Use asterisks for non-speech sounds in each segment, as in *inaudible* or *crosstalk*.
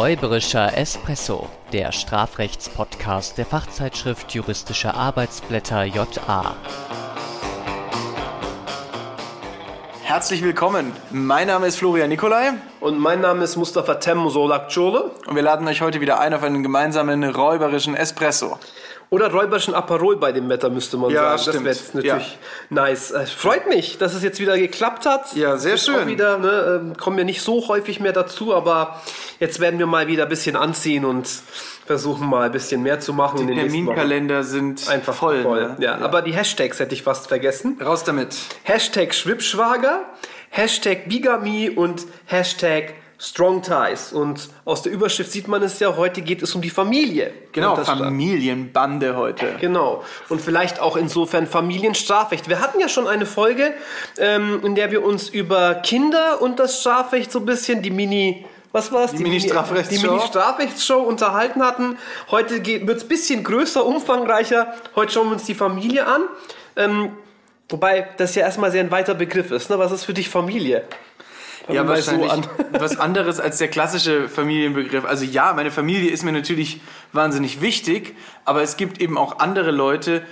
Räuberischer Espresso, der Strafrechtspodcast der Fachzeitschrift Juristische Arbeitsblätter JA. Herzlich willkommen. Mein Name ist Florian Nikolai. Und mein Name ist Mustafa Tem Solakciole. Und wir laden euch heute wieder ein auf einen gemeinsamen räuberischen Espresso. Oder räuberischen Aperol bei dem Wetter, müsste man Ja, sagen. stimmt. Das wäre jetzt natürlich nice. Äh, freut mich, dass es jetzt wieder geklappt hat. Ja, sehr Ist schön. Wieder, ne, ähm, kommen wir nicht so häufig mehr dazu, aber jetzt werden wir mal wieder ein bisschen anziehen und versuchen mal ein bisschen mehr zu machen. Wochen. Terminkalender sind Einfach voll. voll. ne? Ja, aber die Hashtags hätte ich fast vergessen. Raus damit. Hashtag Schwibschwager, Hashtag Bigamie und Hashtag Strong Ties. Und aus der Überschrift sieht man es ja, heute geht es um die Familie. Genau, Familienbande heute. Genau. Und vielleicht auch insofern Familienstrafrecht. Wir hatten ja schon eine Folge, ähm, in der wir uns über Kinder und das Strafrecht so ein bisschen, die Mini... Was war es? Die, Mini-Strafrechtsshow. Die Mini-Strafrechtsshow unterhalten hatten. Heute wird es ein bisschen größer, umfangreicher. Heute schauen wir uns die Familie an. Ähm, wobei das ja erstmal sehr ein weiter Begriff ist. Ne? Was ist für dich Familie? Ja, mal so wahrscheinlich an. *laughs* was anderes als der klassische Familienbegriff. Also ja, meine Familie ist mir natürlich wahnsinnig wichtig, aber es gibt eben auch andere Leute,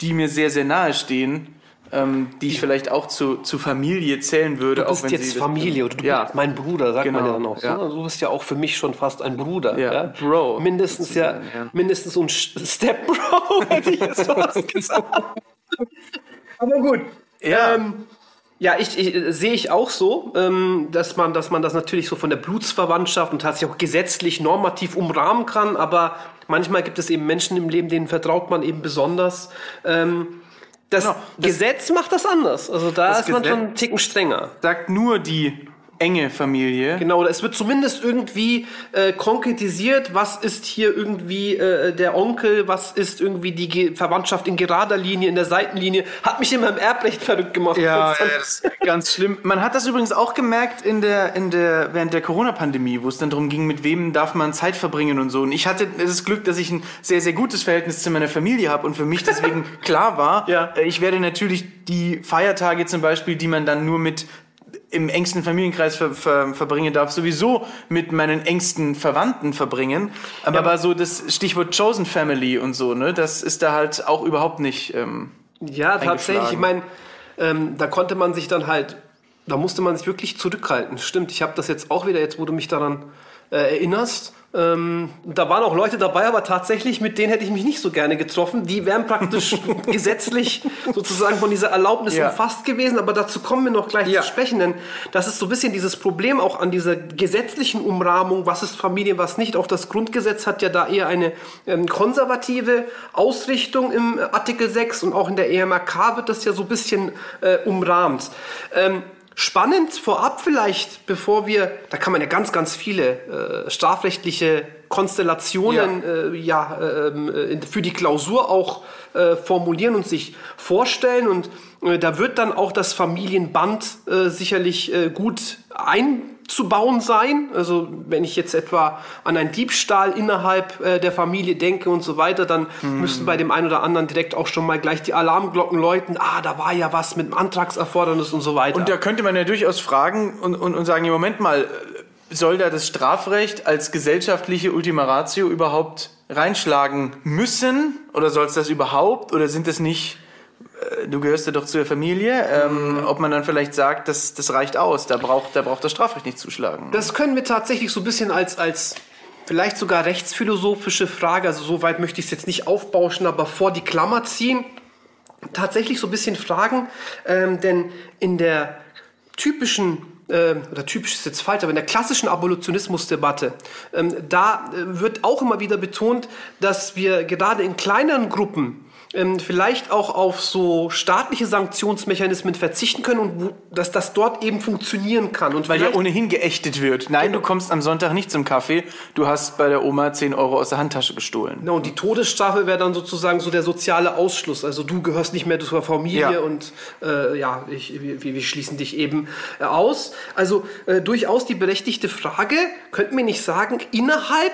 die mir sehr, sehr nahe stehen, ähm, die ich vielleicht auch zu, zu Familie zählen würde. Du bist auch wenn jetzt sie Familie oder du Ja. bist mein Bruder, sagt man Genau, ja dann auch ja. ne? Du bist ja auch für mich schon fast ein Bruder. Ja, Ja, Bro, Mindestens ja, sozusagen, ja. mindestens so ein Step Bro, *laughs* hätte ich jetzt fast gesagt. Aber gut. Ja. Ähm, ja, ich, ich äh, sehe ich auch so, ähm, dass man, dass man das natürlich so von der Blutsverwandtschaft und tatsächlich auch gesetzlich normativ umrahmen kann, aber manchmal gibt es eben Menschen im Leben, denen vertraut man eben besonders. Ähm, das, Genau, das- Gesetz macht das anders. Also da ist man Gesetz- schon einen Ticken strenger. sagt nur die enge Familie. Genau, es wird zumindest irgendwie äh, konkretisiert, was ist hier irgendwie äh, der Onkel, was ist irgendwie die Ge Verwandtschaft in gerader Linie, in der Seitenlinie. Hat mich immer im Erbrecht verrückt gemacht. Ja, ja, das ist ganz schlimm. Man hat das übrigens auch gemerkt in der, in der, während der Corona-Pandemie, wo es dann darum ging, mit wem darf man Zeit verbringen und so. Und ich hatte das Glück, dass ich ein sehr, sehr gutes Verhältnis zu meiner Familie habe und für mich deswegen *laughs* klar war, Ja. äh, ich werde natürlich die Feiertage zum Beispiel, die man dann nur mit im engsten Familienkreis ver, ver, verbringen darf, sowieso mit meinen engsten Verwandten verbringen. Aber, aber so das Stichwort Chosen Family und so, ne, das ist da halt auch überhaupt nicht. Ähm, Ja, tatsächlich. Ich meine, ähm, da konnte man sich dann halt, da musste man sich wirklich zurückhalten. Stimmt, ich habe das jetzt auch wieder, jetzt wo du mich daran äh, erinnerst. Ähm, da waren auch Leute dabei, aber tatsächlich mit denen hätte ich mich nicht so gerne getroffen. Die wären praktisch *laughs* gesetzlich sozusagen von dieser Erlaubnis Ja. umfasst gewesen, aber dazu kommen wir noch gleich Ja. zu sprechen, denn das ist so ein bisschen dieses Problem auch an dieser gesetzlichen Umrahmung, was ist Familie, was nicht. Auch das Grundgesetz hat ja da eher eine ähm, konservative Ausrichtung im Artikel 6 und auch in der EMRK wird das ja so ein bisschen äh, umrahmt. Ähm, Spannend vorab vielleicht, bevor wir, da kann man ja ganz, ganz viele äh, strafrechtliche Konstellationen äh, ja, ähm, äh, für die Klausur auch äh, formulieren und sich vorstellen. Und äh, da wird dann auch das Familienband äh, sicherlich äh, gut einzubauen sein. Also wenn ich jetzt etwa an einen Diebstahl innerhalb der Familie denke und so weiter, dann müssen bei dem einen oder anderen direkt auch schon mal gleich die Alarmglocken läuten. Ah, da war ja was mit dem Antragserfordernis und so weiter. Und da könnte man ja durchaus fragen und, und, und sagen, ja, Moment mal, soll da das Strafrecht als gesellschaftliche Ultima Ratio überhaupt reinschlagen müssen? Oder soll es das überhaupt? Oder sind das nicht, äh, du gehörst ja doch zur Familie, ähm, ob man dann vielleicht sagt, das, das reicht aus, da braucht, da braucht das Strafrecht nicht zuschlagen. Das können wir tatsächlich so ein bisschen als, als vielleicht sogar rechtsphilosophische Frage, also so weit möchte ich es jetzt nicht aufbauschen, aber vor die Klammer ziehen. Tatsächlich so ein bisschen fragen, ähm, denn in der typischen ähm, oder typisch ist jetzt falsch, aber in der klassischen Abolitionismusdebatte, ähm, da äh, wird auch immer wieder betont, dass wir gerade in kleineren Gruppen ähm, vielleicht auch auf so staatliche Sanktionsmechanismen verzichten können und wo, dass das dort eben funktionieren kann. Und Weil ja ohnehin geächtet wird. Nein, du kommst am Sonntag nicht zum Kaffee, du hast bei der Oma 10 Euro aus der Handtasche gestohlen. Genau, und die Todesstrafe wäre dann sozusagen so der soziale Ausschluss. Also du gehörst nicht mehr zur Familie Ja. und äh, ja, ich, wir, wir schließen dich eben äh, aus. Also äh, durchaus die berechtigte Frage, könnten wir nicht sagen, innerhalb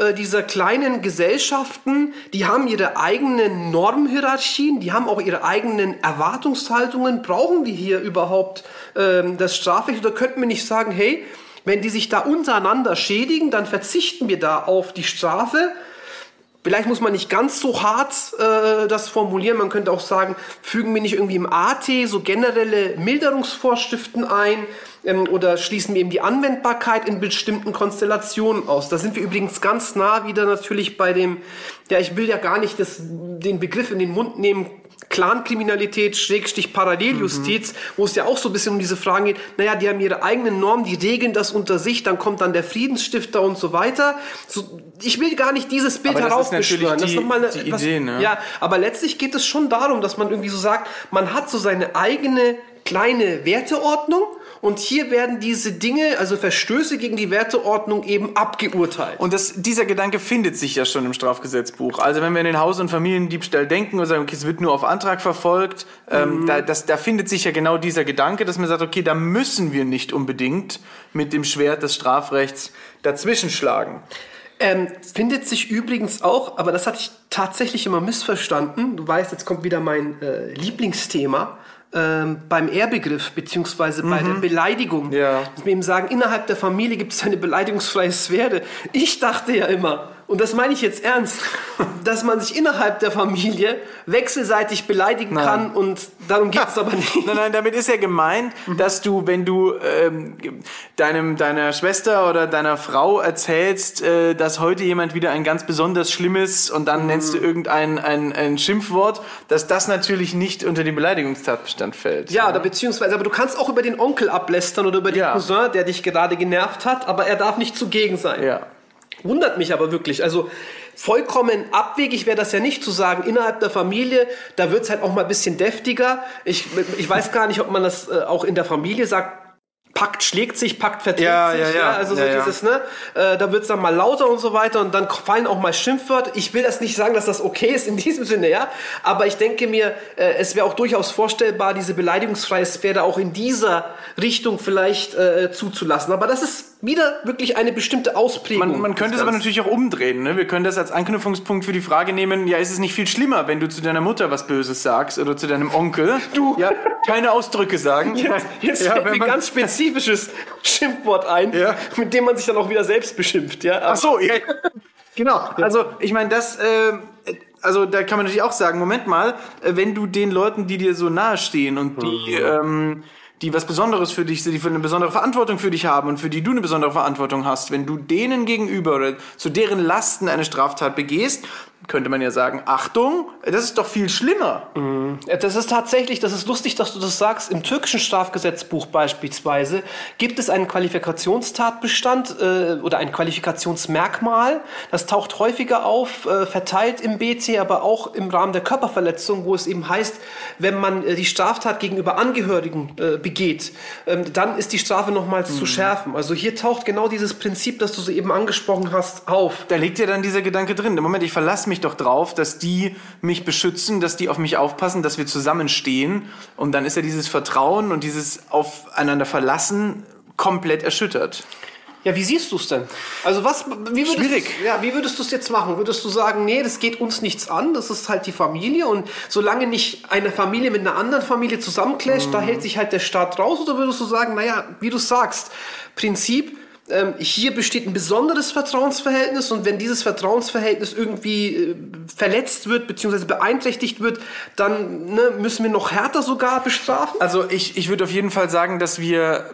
äh, dieser kleinen Gesellschaften, die haben ihre eigenen Normhierarchien, die haben auch ihre eigenen Erwartungshaltungen. Brauchen wir hier überhaupt ähm, das Strafrecht oder könnten wir nicht sagen, hey, wenn die sich da untereinander schädigen, dann verzichten wir da auf die Strafe. Vielleicht muss man nicht ganz so hart äh, das formulieren. Man könnte auch sagen, fügen wir nicht irgendwie im AT so generelle Milderungsvorschriften ein ähm, oder schließen wir eben die Anwendbarkeit in bestimmten Konstellationen aus. Da sind wir übrigens ganz nah wieder natürlich bei dem, ja, ich will ja gar nicht das, den Begriff in den Mund nehmen, Clankriminalität, Schrägstich Paralleljustiz, mhm. wo es ja auch so ein bisschen um diese Fragen geht, naja, die haben ihre eigenen Normen, die regeln das unter sich, dann kommt dann der Friedensstifter und so weiter. So, ich will gar nicht dieses Bild heraufbeschwören. Das ist nochmal eine, die etwas, Idee, ne? Ja, aber letztlich geht es schon darum, dass man irgendwie so sagt, man hat so seine eigene kleine Werteordnung und hier werden diese Dinge, also Verstöße gegen die Werteordnung eben abgeurteilt. Und das, dieser Gedanke findet sich ja schon im Strafgesetzbuch. Also wenn wir in den Haus- und Familiendiebstahl denken und sagen, okay, es wird nur auf Antrag verfolgt, ähm, mhm. da, das, da findet sich ja genau dieser Gedanke, dass man sagt, okay, da müssen wir nicht unbedingt mit dem Schwert des Strafrechts dazwischen schlagen. Ähm, findet sich übrigens auch, aber das hatte ich tatsächlich immer missverstanden. Du weißt, jetzt kommt wieder mein äh, Lieblingsthema ähm, beim Ehrbegriff beziehungsweise bei der mhm. Beleidigung. Ja. Dass wir eben sagen, innerhalb der Familie gibt es eine beleidigungsfreie Sphäre. Ich dachte ja immer, und das meine ich jetzt ernst, *laughs* dass man sich innerhalb der Familie wechselseitig beleidigen nein. kann und darum geht es aber nicht. *laughs* Nein, nein, damit ist ja gemeint, mhm. dass du, wenn du ähm, deinem, deiner Schwester oder deiner Frau erzählst, äh, dass heute jemand wieder ein ganz besonders schlimmes und dann mhm. nennst du irgendein ein, ein Schimpfwort, dass das natürlich nicht unter den Beleidigungstatbestand fällt. Ja, ja, oder beziehungsweise, aber du kannst auch über den Onkel ablästern oder über den ja. Cousin, der dich gerade genervt hat, aber er darf nicht zugegen sein. Ja. Wundert mich aber wirklich. Also vollkommen abwegig wäre das ja nicht zu sagen, innerhalb der Familie, da wird es halt auch mal ein bisschen deftiger. Ich, ich weiß gar nicht, ob man das äh, auch in der Familie sagt, Pakt schlägt sich, Pakt verträgt ja, sich. Ja, ja. ja also so dieses, ne? Äh, da wird's dann mal lauter und so weiter und dann fallen auch mal Schimpfwörter. Ich will das nicht sagen, dass das okay ist in *laughs* diesem Sinne, ja. Aber ich denke mir, äh, es wäre auch durchaus vorstellbar, diese beleidigungsfreie Sphäre auch in dieser Richtung vielleicht äh, zuzulassen. Aber das ist wieder wirklich eine bestimmte Ausprägung. Man, man könnte es aber natürlich auch umdrehen. Ne? Wir können das als Anknüpfungspunkt für die Frage nehmen, ja, ist es nicht viel schlimmer, wenn du zu deiner Mutter was Böses sagst oder zu deinem Onkel? Du. Ja, keine Ausdrücke sagen. Jetzt, jetzt ja, fällt mir ganz spezifisches Schimpfwort ein, ja. mit dem man sich dann auch wieder selbst beschimpft. Ja? Ach so, ja. genau. Also ich meine, das... Äh, also da kann man natürlich auch sagen, Moment mal, äh, wenn du den Leuten, die dir so nahe stehen und die mhm. ähm, die was Besonderes für dich sind, die für eine besondere Verantwortung für dich haben und für die du eine besondere Verantwortung hast, wenn du denen gegenüber oder zu deren Lasten eine Straftat begehst, könnte man ja sagen, Achtung, das ist doch viel schlimmer. Mhm. Das ist tatsächlich, das ist lustig, dass du das sagst. Im türkischen Strafgesetzbuch beispielsweise gibt es einen Qualifikationstatbestand äh, oder ein Qualifikationsmerkmal. Das taucht häufiger auf, äh, verteilt im BC, aber auch im Rahmen der Körperverletzung, wo es eben heißt, wenn man äh, die Straftat gegenüber Angehörigen äh, begeht, ähm, dann ist die Strafe nochmals mhm. zu schärfen. Also hier taucht genau dieses Prinzip, das du so eben angesprochen hast, auf. Da liegt ja dann dieser Gedanke drin. Im Moment, ich verlasse mich doch drauf, dass die mich beschützen, dass die auf mich aufpassen, dass wir zusammenstehen. Und dann ist ja dieses Vertrauen und dieses Aufeinander verlassen komplett erschüttert. Ja, wie siehst du es denn? Also was, wie würdest Schwierig. Ja, wie würdest du es jetzt machen? Würdest du sagen, nee, das geht uns nichts an, das ist halt die Familie und solange nicht eine Familie mit einer anderen Familie zusammenclasht, mm. da hält sich halt der Staat raus? Oder würdest du sagen, naja, wie du sagst, Prinzip, ähm, hier besteht ein besonderes Vertrauensverhältnis und wenn dieses Vertrauensverhältnis irgendwie äh, verletzt wird bzw. beeinträchtigt wird, dann ne, müssen wir noch härter sogar bestrafen? Also ich, ich würde auf jeden Fall sagen, dass wir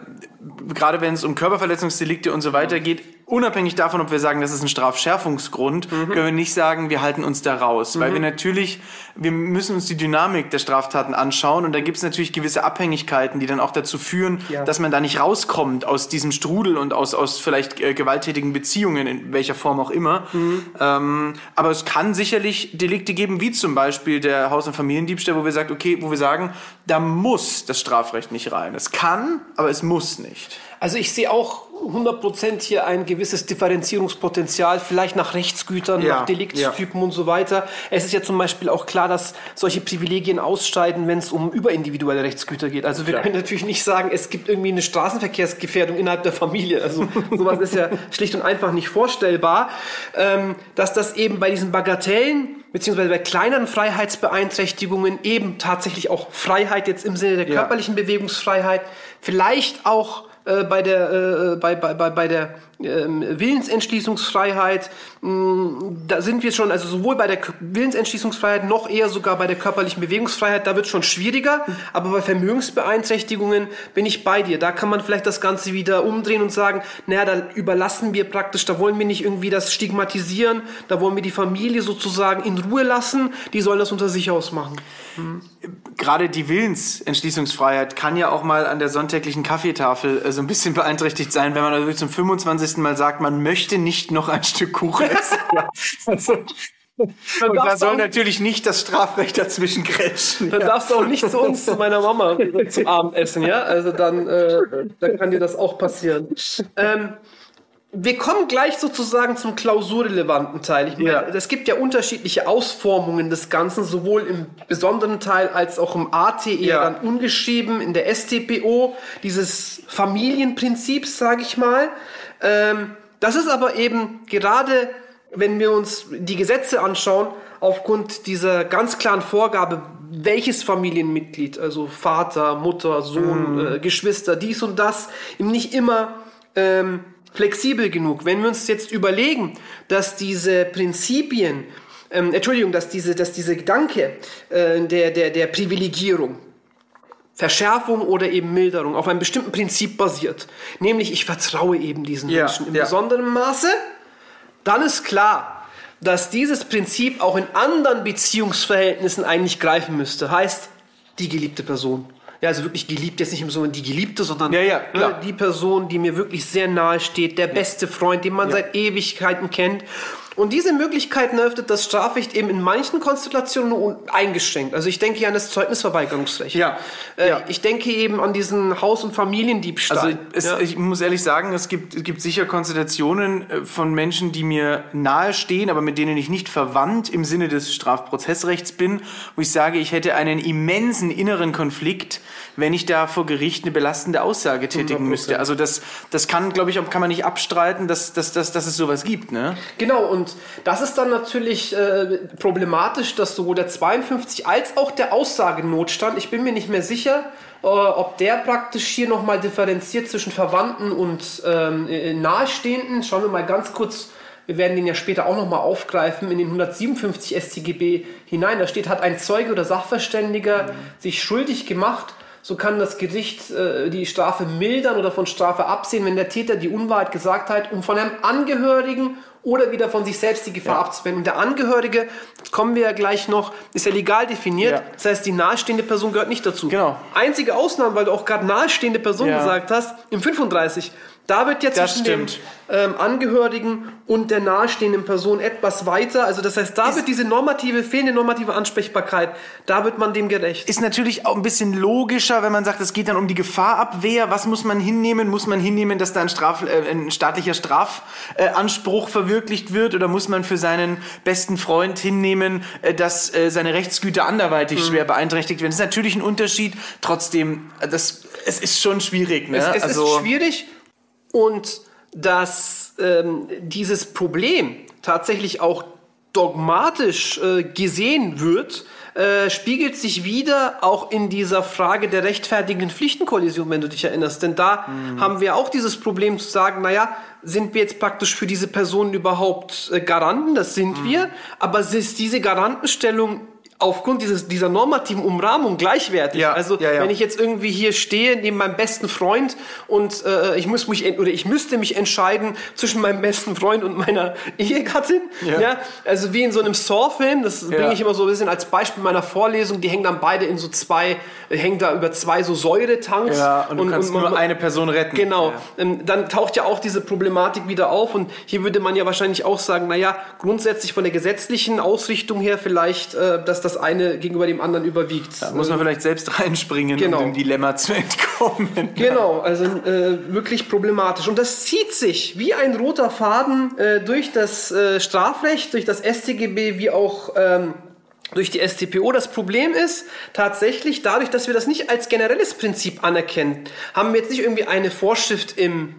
gerade wenn es um Körperverletzungsdelikte und so weiter geht, unabhängig davon, ob wir sagen, das ist ein Strafschärfungsgrund, mhm. können wir nicht sagen, wir halten uns da raus. Mhm. Weil wir natürlich, wir müssen uns die Dynamik der Straftaten anschauen und da gibt es natürlich gewisse Abhängigkeiten, die dann auch dazu führen, ja. dass man da nicht rauskommt aus diesem Strudel und aus, aus vielleicht äh, gewalttätigen Beziehungen, in welcher Form auch immer. Mhm. Ähm, aber es kann sicherlich Delikte geben, wie zum Beispiel der Haus- und Familiendiebstahl, wo wir sagen, okay, wo wir sagen, da muss das Strafrecht nicht rein. Es kann, aber es muss nicht nicht. Also ich sehe auch 100% hier ein gewisses Differenzierungspotenzial, vielleicht nach Rechtsgütern, ja, nach Deliktstypen ja. und so weiter. Es ist ja zum Beispiel auch klar, dass solche Privilegien ausscheiden, wenn es um überindividuelle Rechtsgüter geht. Also wir klar. können natürlich nicht sagen, es gibt irgendwie eine Straßenverkehrsgefährdung innerhalb der Familie. Also *laughs* sowas ist ja schlicht und einfach nicht vorstellbar. Ähm, dass das eben bei diesen Bagatellen beziehungsweise bei kleineren Freiheitsbeeinträchtigungen eben tatsächlich auch Freiheit jetzt im Sinne der körperlichen ja. Bewegungsfreiheit, vielleicht auch äh, bei der, äh, bei, bei, bei, bei der ähm, Willensentschließungsfreiheit. Hm, da sind wir schon, also sowohl bei der Willensentschließungsfreiheit noch eher sogar bei der körperlichen Bewegungsfreiheit, da wird es schon schwieriger. Aber bei Vermögensbeeinträchtigungen bin ich bei dir. Da kann man vielleicht das Ganze wieder umdrehen und sagen, naja, da überlassen wir praktisch, da wollen wir nicht irgendwie das stigmatisieren, da wollen wir die Familie sozusagen in Ruhe lassen, die sollen das unter sich ausmachen. Gerade die Willensentschließungsfreiheit kann ja auch mal an der sonntäglichen Kaffeetafel äh, so ein bisschen *laughs* beeinträchtigt sein, wenn man also zum 25. Mal sagt, man möchte nicht noch ein Stück Kuchen *laughs* essen. also, und da soll natürlich nicht das Strafrecht dazwischen grätschen. Dann ja. darfst du auch nicht zu uns, zu meiner Mama, *laughs* zum Abendessen, ja? Also dann, äh, dann kann dir das auch passieren. Ähm, wir kommen gleich sozusagen zum klausurrelevanten Teil. Ich meine, Es gibt ja unterschiedliche Ausformungen des Ganzen, sowohl im besonderen Teil als auch im AT eher ja. dann ungeschrieben, in der STPO, dieses Familienprinzips, sage ich mal. Ähm, das ist aber eben gerade, wenn wir uns die Gesetze anschauen, aufgrund dieser ganz klaren Vorgabe, welches Familienmitglied, also Vater, Mutter, Sohn, mhm. äh, Geschwister, dies und das, eben nicht immer ähm, flexibel genug. Wenn wir uns jetzt überlegen, dass diese Prinzipien, ähm, Entschuldigung, dass diese, dass diese Gedanke äh, der, der, der Privilegierung, Verschärfung oder eben Milderung auf einem bestimmten Prinzip basiert, nämlich ich vertraue eben diesen ja, Menschen im ja. besonderen Maße, dann ist klar, dass dieses Prinzip auch in anderen Beziehungsverhältnissen eigentlich greifen müsste. Heißt, die geliebte Person ja, also wirklich geliebt, jetzt nicht im Sinne die Geliebte, sondern ja, ja, ne, die Person, die mir wirklich sehr nahe steht, der beste Freund, den man seit Ewigkeiten kennt. Und diese Möglichkeiten eröffnet das Strafrecht eben in manchen Konstellationen nur eingeschränkt. Also ich denke hier an das Zeugnisverweigerungsrecht. Ja. Äh, ja. Ich denke eben an diesen Haus- und Familiendiebstahl. Also es, ja. ich muss ehrlich sagen, es gibt, es gibt sicher Konstellationen äh, von Menschen, die mir nahestehen, aber mit denen ich nicht verwandt im Sinne des Strafprozessrechts bin, wo ich sage, ich hätte einen immensen inneren Konflikt, wenn ich da vor Gericht eine belastende Aussage tätigen 100%. müsste. Also das, das kann, glaube ich, kann man nicht abstreiten, dass, dass, dass, dass es sowas gibt. Ne? Genau, und und das ist dann natürlich äh, problematisch, dass sowohl der 52 als auch der Aussagenotstand, ich bin mir nicht mehr sicher, äh, ob der praktisch hier nochmal differenziert zwischen Verwandten und ähm, äh, Nahestehenden. Schauen wir mal ganz kurz wir werden den ja später auch nochmal aufgreifen, in den 157 StGB hinein. Da steht, hat ein Zeuge oder Sachverständiger mhm. sich schuldig gemacht, so kann das Gericht äh, die Strafe mildern oder von Strafe absehen, wenn der Täter die Unwahrheit gesagt hat, um von einem Angehörigen oder wieder von sich selbst die Gefahr ja. abzuwenden. Und der Angehörige, das kommen wir ja gleich noch, ist ja legal definiert. Ja. Das heißt, die nahestehende Person gehört nicht dazu. Genau. Einzige Ausnahme, weil du auch gerade nahestehende Person ja. gesagt hast, im 35 da wird jetzt das zwischen dem ähm, Angehörigen und der nahestehenden Person etwas weiter. Also das heißt, da ist wird diese normative, fehlende normative Ansprechbarkeit, da wird man dem gerecht. Ist natürlich auch ein bisschen logischer, wenn man sagt, es geht dann um die Gefahrabwehr. Was muss man hinnehmen? Muss man hinnehmen, dass da ein, Straf, äh, ein staatlicher Strafanspruch äh, verwirklicht wird? Oder muss man für seinen besten Freund hinnehmen, äh, dass äh, seine Rechtsgüter anderweitig mhm. schwer beeinträchtigt werden? Das ist natürlich ein Unterschied. Trotzdem, äh, das, es ist schon schwierig. Ne? Es, es also, ist schwierig und dass ähm, dieses Problem tatsächlich auch dogmatisch äh, gesehen wird, äh, spiegelt sich wieder auch in dieser Frage der rechtfertigenden Pflichtenkollision, wenn du dich erinnerst. Denn da mhm. haben wir auch dieses Problem zu sagen, naja, sind wir jetzt praktisch für diese Personen überhaupt äh, Garanten? Das sind mhm. wir. Aber ist diese Garantenstellung aufgrund dieses, dieser normativen Umrahmung gleichwertig. Ja, also ja, ja. wenn ich jetzt irgendwie hier stehe neben meinem besten Freund und äh, ich muss mich oder ich müsste mich entscheiden zwischen meinem besten Freund und meiner *laughs* Ehegattin, ja, also wie in so einem Saw-Film, das bringe ich immer so ein bisschen als Beispiel meiner Vorlesung. Die hängen dann beide in so zwei, hängen da über zwei so Säuretanks ja, und du und, kannst und, nur eine Person retten. Genau, ähm, dann taucht ja auch diese Problematik wieder auf und hier würde man ja wahrscheinlich auch sagen, naja, grundsätzlich von der gesetzlichen Ausrichtung her vielleicht, äh, dass das eine gegenüber dem anderen überwiegt. Da muss man vielleicht selbst reinspringen, genau. um dem Dilemma zu entkommen. Genau, also äh, wirklich problematisch. Und das zieht sich wie ein roter Faden äh, durch das äh, Strafrecht, durch das StGB, wie auch ähm, durch die StPO. Das Problem ist tatsächlich, dadurch, dass wir das nicht als generelles Prinzip anerkennen, haben wir jetzt nicht irgendwie eine Vorschrift im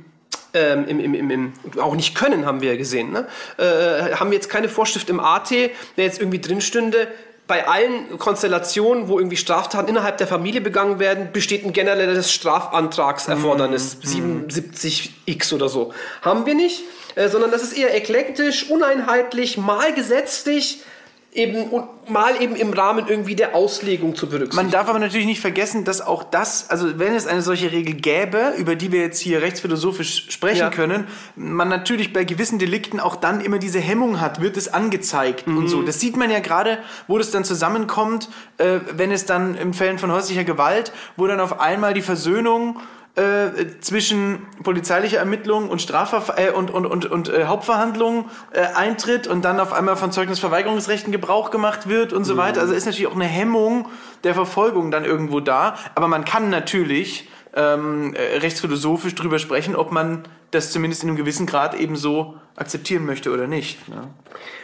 ähm, im, im, im, im, auch nicht können, haben wir ja gesehen. Ne? Äh, haben wir jetzt keine Vorschrift im AT, der jetzt irgendwie drin stünde, bei allen Konstellationen, wo irgendwie Straftaten innerhalb der Familie begangen werden, besteht ein generelles Strafantragserfordernis, Mhm. 77x oder so. Haben wir nicht, äh, sondern das ist eher eklektisch, uneinheitlich, mal gesetzlich, eben und mal eben im Rahmen irgendwie der Auslegung zu berücksichtigen. Man darf aber natürlich nicht vergessen, dass auch das, also wenn es eine solche Regel gäbe, über die wir jetzt hier rechtsphilosophisch sprechen Ja. können, man natürlich bei gewissen Delikten auch dann immer diese Hemmung hat, wird es angezeigt und Mhm. so. Das sieht man ja gerade, wo das dann zusammenkommt, äh, wenn es dann in Fällen von häuslicher Gewalt, wo dann auf einmal die Versöhnung äh, zwischen polizeilicher Ermittlung und Strafverf äh, und, und, und, und äh, Hauptverhandlung äh, eintritt und dann auf einmal von Zeugnisverweigerungsrechten Gebrauch gemacht wird und so weiter. Also ist natürlich auch eine Hemmung der Verfolgung dann irgendwo da. Aber man kann natürlich ähm, äh, rechtsphilosophisch drüber sprechen, ob man das zumindest in einem gewissen Grad eben so akzeptieren möchte oder nicht. Ne?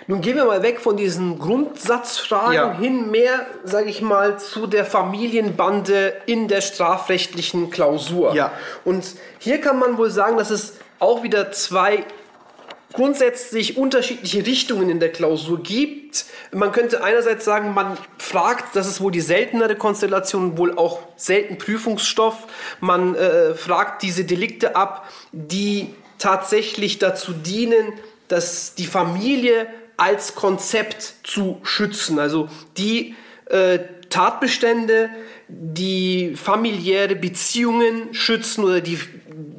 Nun gehen wir mal weg von diesen Grundsatzfragen Ja. hin mehr, sage ich mal, zu der Familienbande in der strafrechtlichen Klausur. Ja. Und hier kann man wohl sagen, dass es auch wieder zwei grundsätzlich unterschiedliche Richtungen in der Klausur gibt. Man könnte einerseits sagen, man fragt, das ist wohl die seltenere Konstellation, wohl auch selten Prüfungsstoff. Man äh, fragt diese Delikte ab, die tatsächlich dazu dienen, dass die Familie als Konzept zu schützen. Also die äh, Tatbestände, die familiäre Beziehungen schützen oder die,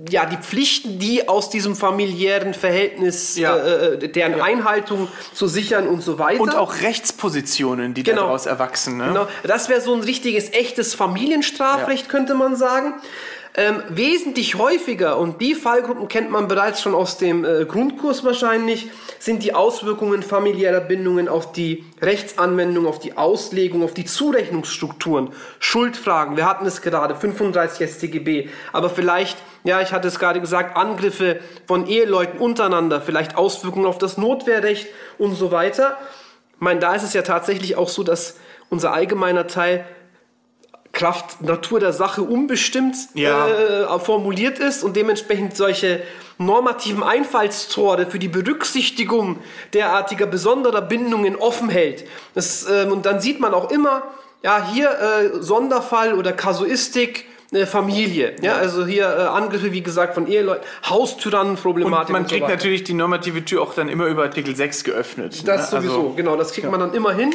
ja, die Pflichten, die aus diesem familiären Verhältnis, Ja. äh, deren Einhaltung zu sichern und so weiter. Und auch Rechtspositionen, die Genau. daraus erwachsen. Ne? Genau, das wäre so ein richtiges, echtes Familienstrafrecht, könnte man sagen. Ähm, wesentlich häufiger, und die Fallgruppen kennt man bereits schon aus dem äh, Grundkurs wahrscheinlich, sind die Auswirkungen familiärer Bindungen auf die Rechtsanwendung, auf die Auslegung, auf die Zurechnungsstrukturen, Schuldfragen. Wir hatten es gerade, 35 StGB, aber vielleicht, ja, ich hatte es gerade gesagt, Angriffe von Eheleuten untereinander, vielleicht Auswirkungen auf das Notwehrrecht und so weiter. Ich meine, da ist es ja tatsächlich auch so, dass unser allgemeiner Teil Kraft Natur der Sache unbestimmt Ja. äh, formuliert ist und dementsprechend solche normativen Einfallstore für die Berücksichtigung derartiger besonderer Bindungen offen hält. Das, ähm, und dann sieht man auch immer, ja, hier äh, Sonderfall oder Kasuistik, äh, Familie. Ja, also hier äh, Angriffe, wie gesagt, von Eheleuten, Haustyrannenproblematik. Und man so kriegt weiter. natürlich die normative Tür auch dann immer über Artikel 6 geöffnet. Das ne? sowieso, Also, genau, das kriegt man dann immer hin.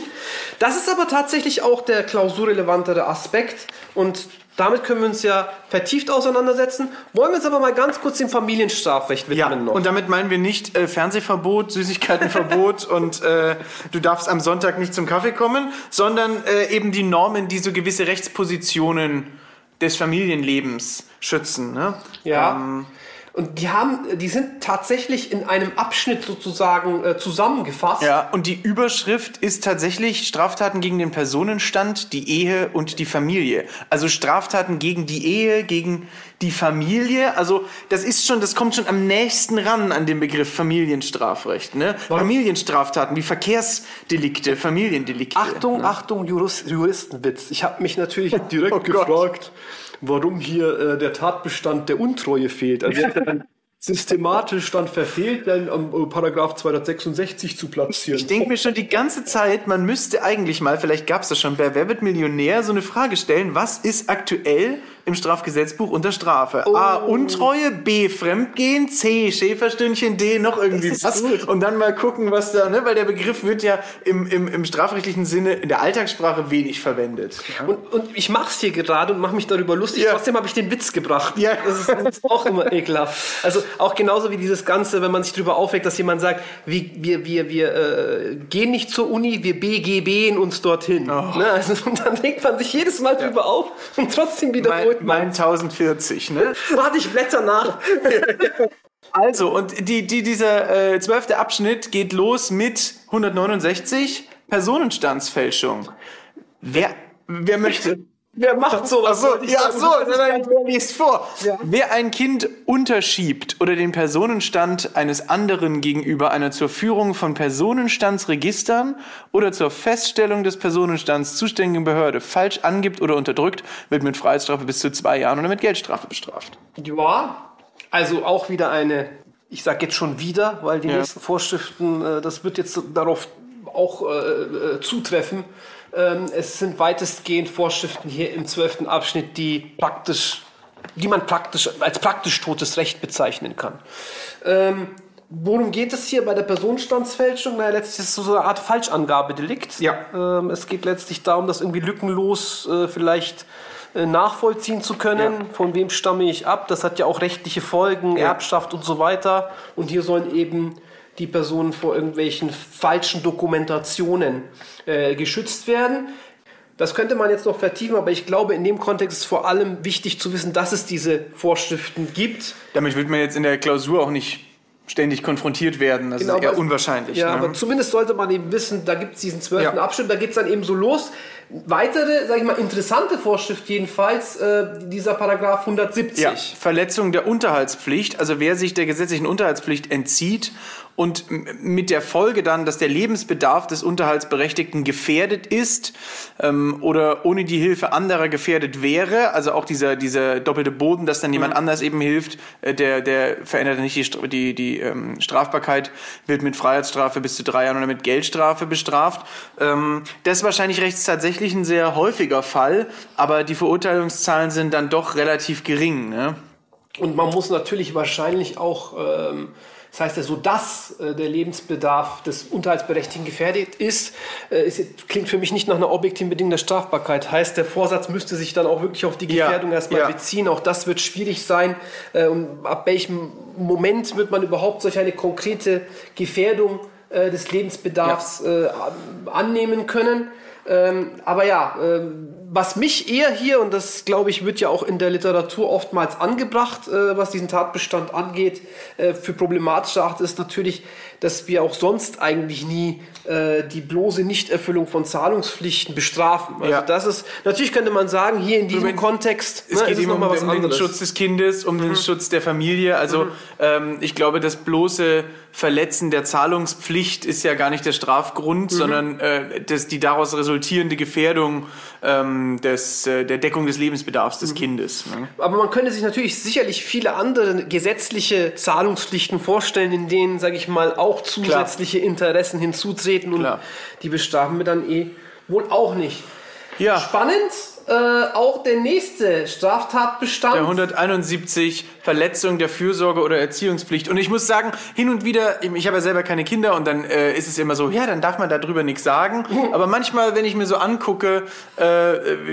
Das ist aber tatsächlich auch der klausurrelevantere Aspekt und damit können wir uns ja vertieft auseinandersetzen. Wollen wir uns aber mal ganz kurz dem Familienstrafrecht widmen ja, noch. und damit meinen wir nicht äh, Fernsehverbot, Süßigkeitenverbot *laughs* und äh, du darfst am Sonntag nicht zum Kaffee kommen, sondern äh, eben die Normen, die so gewisse Rechtspositionen des Familienlebens schützen. Ne? Ja. Ähm, und die haben, die sind tatsächlich in einem Abschnitt sozusagen äh, zusammengefasst. Ja, und die Überschrift ist tatsächlich Straftaten gegen den Personenstand, die Ehe und die Familie. Also Straftaten gegen die Ehe, gegen die Familie. Also das ist schon, das kommt schon am nächsten ran an den Begriff Familienstrafrecht. Ne? Familienstraftaten wie Verkehrsdelikte, Familiendelikte. Achtung, ne? Achtung, Jurist, Juristenwitz. Ich habe mich natürlich *laughs* direkt Oh Gott. Warum hier äh, der Tatbestand der Untreue fehlt. Also *laughs* systematisch dann verfehlt, dann am äh, Paragraph 266 zu platzieren. Ich denke mir schon die ganze Zeit, man müsste eigentlich mal, vielleicht gab es das schon bei Wer wird Millionär, so eine Frage stellen, was ist aktuell im Strafgesetzbuch unter Strafe? A. Untreue, B. Fremdgehen, C. Schäferstündchen, D. noch irgendwie was. gut. Und dann mal gucken, was da, ne? weil der Begriff wird ja im, im, im strafrechtlichen Sinne in der Alltagssprache wenig verwendet. Und, und ich mache es hier gerade und mache mich darüber lustig. Ja. Trotzdem habe ich den Witz gebracht. Ja. Das ist, das ist auch immer *laughs* ekelhaft. Also auch genauso wie dieses Ganze, wenn man sich darüber aufregt, dass jemand sagt, wir, wir, wir, wir äh, gehen nicht zur Uni, wir BGBen uns dorthin. Oh. Ne? Also, und *laughs* dann regt man sich jedes Mal drüber auf und trotzdem wiederholt Mein, man. mein 1040, ne? Warte, ich blätter nach. Also, und die, die, dieser äh, zwölfte Abschnitt geht los mit 169 Personenstandsfälschung. Wer, wer möchte? Wer macht sowas? Wollte ich ja, ach so, nein, wer liest vor? Wer ein Kind unterschiebt oder den Personenstand eines anderen gegenüber einer zur Führung von Personenstandsregistern oder zur Feststellung des Personenstands zuständigen Behörde falsch angibt oder unterdrückt, wird mit Freiheitsstrafe bis zu zwei Jahren oder mit Geldstrafe bestraft. Ja, also auch wieder eine, ich sage jetzt schon wieder, weil die Ja. nächsten Vorschriften, äh, das wird jetzt darauf auch äh, äh, zutreffen, es sind weitestgehend Vorschriften hier im zwölften Abschnitt, die praktisch, die man praktisch als praktisch totes Recht bezeichnen kann. Ähm, worum geht es hier bei der Personenstandsfälschung? Naja, letztlich ist es so eine Art Falschangabedelikt. Ja. Ähm, es geht letztlich darum, das irgendwie lückenlos äh, vielleicht äh, nachvollziehen zu können, Ja. von wem stamme ich ab. Das hat ja auch rechtliche Folgen, Ja. Erbschaft und so weiter. Und hier sollen eben die Personen vor irgendwelchen falschen Dokumentationen äh, geschützt werden. Das könnte man jetzt noch vertiefen, aber ich glaube, in dem Kontext ist vor allem wichtig zu wissen, dass es diese Vorschriften gibt. Damit wird man jetzt in der Klausur auch nicht ständig konfrontiert werden. Das ist eher Genau, aber- unwahrscheinlich. Ja, ne? aber zumindest sollte man eben wissen, da gibt es diesen zwölften Ja. Abschnitt, da geht es dann eben so los. Weitere, sag ich mal, interessante Vorschrift jedenfalls, äh, dieser Paragraph 170. Ja, Verletzung der Unterhaltspflicht, also wer sich der gesetzlichen Unterhaltspflicht entzieht und mit der Folge dann, dass der Lebensbedarf des Unterhaltsberechtigten gefährdet ist ähm, oder ohne die Hilfe anderer gefährdet wäre, also auch dieser, dieser doppelte Boden, dass dann Mhm. jemand anders eben hilft, äh, der, der verändert nicht die, die, die ähm, Strafbarkeit, wird mit Freiheitsstrafe bis zu drei Jahren oder mit Geldstrafe bestraft. Ähm, das ist wahrscheinlich rechts tatsächlich ein sehr häufiger Fall, aber die Verurteilungszahlen sind dann doch relativ gering. Ne? Und man muss natürlich wahrscheinlich auch, ähm, das heißt ja so, dass äh, der Lebensbedarf des Unterhaltsberechtigten gefährdet ist, äh, ist, klingt für mich nicht nach einer objektiven Bedingung der Strafbarkeit. Heißt, der Vorsatz müsste sich dann auch wirklich auf die Ja, Gefährdung erstmal ja. beziehen. Auch das wird schwierig sein. Äh, und ab welchem Moment wird man überhaupt solch eine konkrete Gefährdung äh, des Lebensbedarfs äh, annehmen können? Ähm, aber ja, ähm, was mich eher hier, und das glaube ich, wird ja auch in der Literatur oftmals angebracht, äh, was diesen Tatbestand angeht, äh, für problematisch erachte, ist natürlich, dass wir auch sonst eigentlich nie äh, die bloße Nichterfüllung von Zahlungspflichten bestrafen. Also Ja. das ist, natürlich könnte man sagen, hier in diesem Wenn- Kontext Es ne, geht ist eben um, um den. Mhm. Schutz des Kindes, um den Schutz der Familie. Also ähm, ich glaube, das bloße Verletzen der Zahlungspflicht ist ja gar nicht der Mhm. Strafgrund, sondern äh, das, die daraus resultierende Gefährdung ähm, des, äh, der Deckung des Lebensbedarfs Mhm. des Kindes. Ne? Aber man könnte sich natürlich sicherlich viele andere gesetzliche Zahlungspflichten vorstellen, in denen, sage ich mal, auch zusätzliche Interessen hinzutreten und Klar. die bestrafen wir dann eh wohl auch nicht. Ja, Spannend, äh, auch der nächste Straftatbestand. der 171 Verletzung der Fürsorge oder Erziehungspflicht. Und ich muss sagen, hin und wieder, ich habe ja selber keine Kinder und dann äh, ist es immer so, ja, dann darf man darüber nichts sagen. Aber manchmal, wenn ich mir so angucke, äh,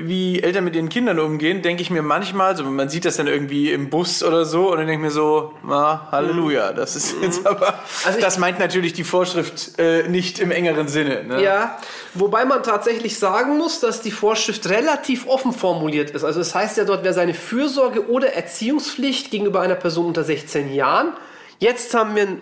wie Eltern mit ihren Kindern umgehen, denke ich mir manchmal, so man sieht das dann irgendwie im Bus oder so und dann denke ich mir so, na, Halleluja, das ist jetzt aber, Also das meint natürlich die Vorschrift äh, nicht im engeren Sinne. Ne? Ja, wobei man tatsächlich sagen muss, dass die Vorschrift relativ offen formuliert ist. Also es heißt ja dort, wer seine Fürsorge oder Erziehungspflicht gegenüber einer Person unter 16 Jahren, jetzt haben wir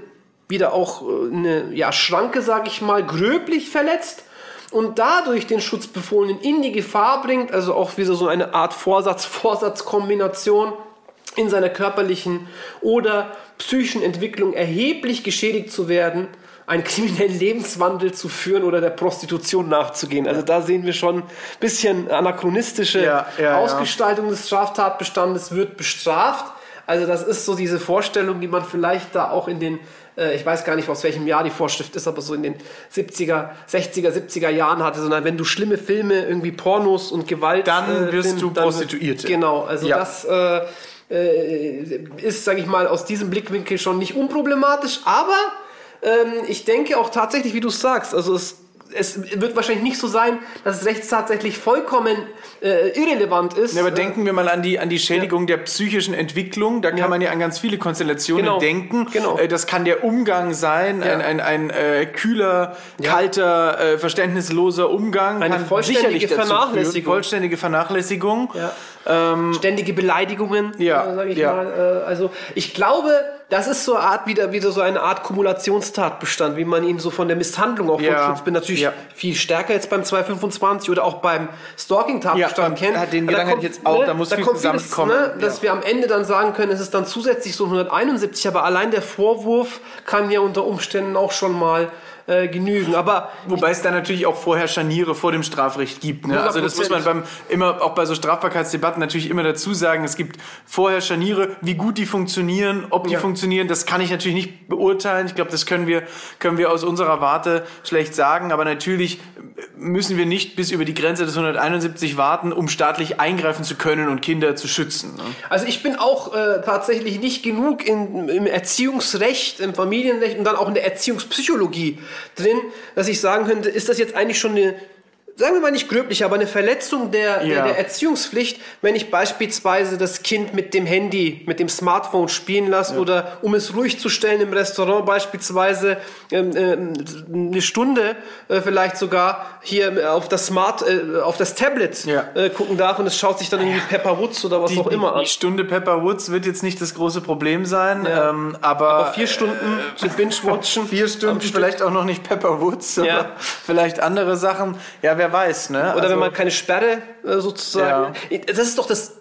wieder auch äh, eine ja, Schranke, sage ich mal, gröblich verletzt und dadurch den Schutzbefohlenen in die Gefahr bringt, also auch wieder so eine Art Vorsatz-Vorsatz-Kombination in seiner körperlichen oder psychischen Entwicklung erheblich geschädigt zu werden, einen kriminellen Lebenswandel zu führen oder der Prostitution nachzugehen. Also da sehen wir schon ein bisschen anachronistische Ja, ja, ja. Ausgestaltung des Straftatbestandes wird bestraft. Also das ist so diese Vorstellung, die man vielleicht da auch in den, äh, ich weiß gar nicht aus welchem Jahr die Vorschrift ist, aber so in den 70er, 60er, 70er Jahren hatte, sondern wenn du schlimme Filme, irgendwie Pornos und Gewalt... Dann wirst sind, du dann- Prostituierte. Genau, also Ja. das äh, äh, ist, sage ich mal, aus diesem Blickwinkel schon nicht unproblematisch, aber ähm, ich denke auch tatsächlich, wie du sagst, also es, es wird wahrscheinlich nicht so sein, dass es rechts tatsächlich vollkommen äh, irrelevant ist. Ja, aber Äh, denken wir mal an die, an die Schädigung der psychischen Entwicklung. Da kann Ja. man ja an ganz viele Konstellationen Genau. denken. Genau. Äh, Das kann der Umgang sein, ein, ein, ein äh, kühler, kalter, äh, verständnisloser Umgang. Eine vollständige Vernachlässigung. Führen. Vollständige Vernachlässigung. Ja. ständige Beleidigungen, Ja, äh, sage ich ja. mal. Äh, also ich glaube, das ist so eine Art wieder wieder so eine Art Kumulationstatbestand, wie man ihn so von der Misshandlung auch Ja, von Schutz bin natürlich ja. viel stärker jetzt beim 225 oder auch beim Stalking-Tatbestand Ja, kennt. hat den Da Gedanken kommt, jetzt auch, da muss viel kommt zusammenkommen, ne, dass ja. wir am Ende dann sagen können, es ist dann zusätzlich so 171, aber allein der Vorwurf kann ja unter Umständen auch schon mal äh, genügen. Aber Wobei es da natürlich auch vorher Scharniere vor dem Strafrecht gibt. Ne? Also das muss man beim immer auch bei so Strafbarkeitsdebatten natürlich immer dazu sagen. Es gibt vorher Scharniere, wie gut die funktionieren, ob die Ja. funktionieren, das kann ich natürlich nicht beurteilen. Ich glaube, das können wir können wir aus unserer Warte schlecht sagen. Aber natürlich müssen wir nicht bis über die Grenze des 171 warten, um staatlich eingreifen zu können und Kinder zu schützen. Ne? Also ich bin auch äh, tatsächlich nicht genug in, im Erziehungsrecht, im Familienrecht und dann auch in der Erziehungspsychologie drin, dass ich sagen könnte, ist das jetzt eigentlich schon eine, sagen wir mal nicht gröblich, aber eine Verletzung der, der, Ja. der Erziehungspflicht, wenn ich beispielsweise das Kind mit dem Handy, mit dem Smartphone spielen lasse oder um es ruhig zu stellen im Restaurant beispielsweise ähm, ähm, eine Stunde äh, vielleicht sogar hier auf das Smart, äh, auf das Tablet Ja. äh, gucken darf und es schaut sich dann irgendwie Pepper Woods oder was Die, auch immer die, an. die Stunde Pepper Woods wird jetzt nicht das große Problem sein, Ja. ähm, aber, Aber vier Stunden zu *laughs* binge-watchen. vier Stunden, vielleicht auch noch nicht Pepper Woods, aber Ja. vielleicht andere Sachen. Ja, wer weiß, ne? Oder Also- wenn man keine Sperre äh, sozusagen. Das ist doch das,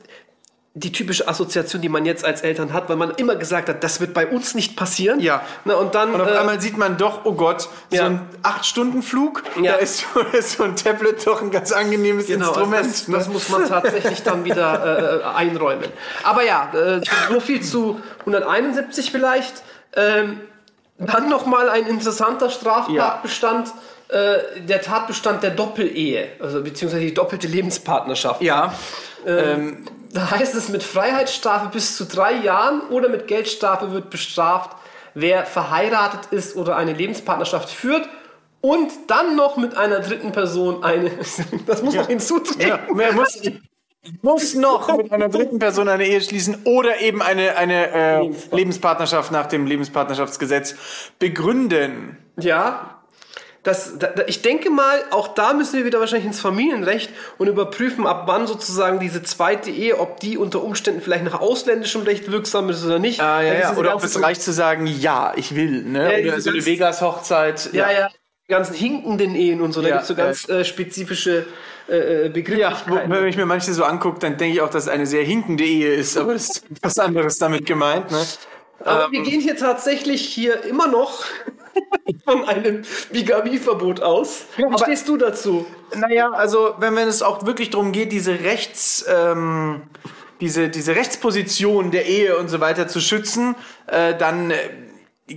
die typische Assoziation, die man jetzt als Eltern hat, weil man immer gesagt hat, das wird bei uns nicht passieren. Ja. Na, und dann. Und auf äh, einmal sieht man doch, oh Gott, so Ja. ein 8-Stunden-Flug, Ja. da ist so, *laughs* ist so ein Tablet doch ein ganz angenehmes Genau, also Instrument. das, ne? das muss man tatsächlich dann wieder äh, einräumen. Aber ja, äh, so viel zu 171 vielleicht. Ähm, dann nochmal ein interessanter Straftatbestand, äh, der Tatbestand der Doppelehe, also beziehungsweise die doppelte Lebenspartnerschaft. ja, Ähm, da heißt es, mit Freiheitsstrafe bis zu drei Jahren oder mit Geldstrafe wird bestraft, wer verheiratet ist oder eine Lebenspartnerschaft führt und dann noch mit einer dritten Person eine. *laughs* Das muss man hinzutreten. ja, wer muss, muss noch mit einer dritten Person eine Ehe schließen oder eben eine, eine äh, Lebenspartnerschaft nach dem Lebenspartnerschaftsgesetz begründen. Ja. Das, da, ich denke mal, auch da müssen wir wieder wahrscheinlich ins Familienrecht und überprüfen, ab wann sozusagen diese zweite Ehe, ob die unter Umständen vielleicht nach ausländischem Recht wirksam ist oder nicht. Ah, ja, ja. Oder ob es reicht zu sagen, ja, ich will. Ne? Ja, oder so eine Vegas-Hochzeit. Ja, ja. Die ganzen hinkenden Ehen und so, da Ja, gibt's so ganz äh, spezifische äh, äh, Ja, Begrifflichkeiten. wo- wenn ich mir manche so angucke, dann denke ich auch, dass es eine sehr hinkende Ehe ist, aber das ist was anderes damit gemeint. Ne? Aber wir gehen hier tatsächlich hier immer noch von einem Bigamieverbot aus. Wie aber- stehst du dazu? Naja, also wenn, wenn es auch wirklich darum geht, diese Rechts, ähm, diese, diese Rechtsposition der Ehe und so weiter zu schützen, äh, dann äh,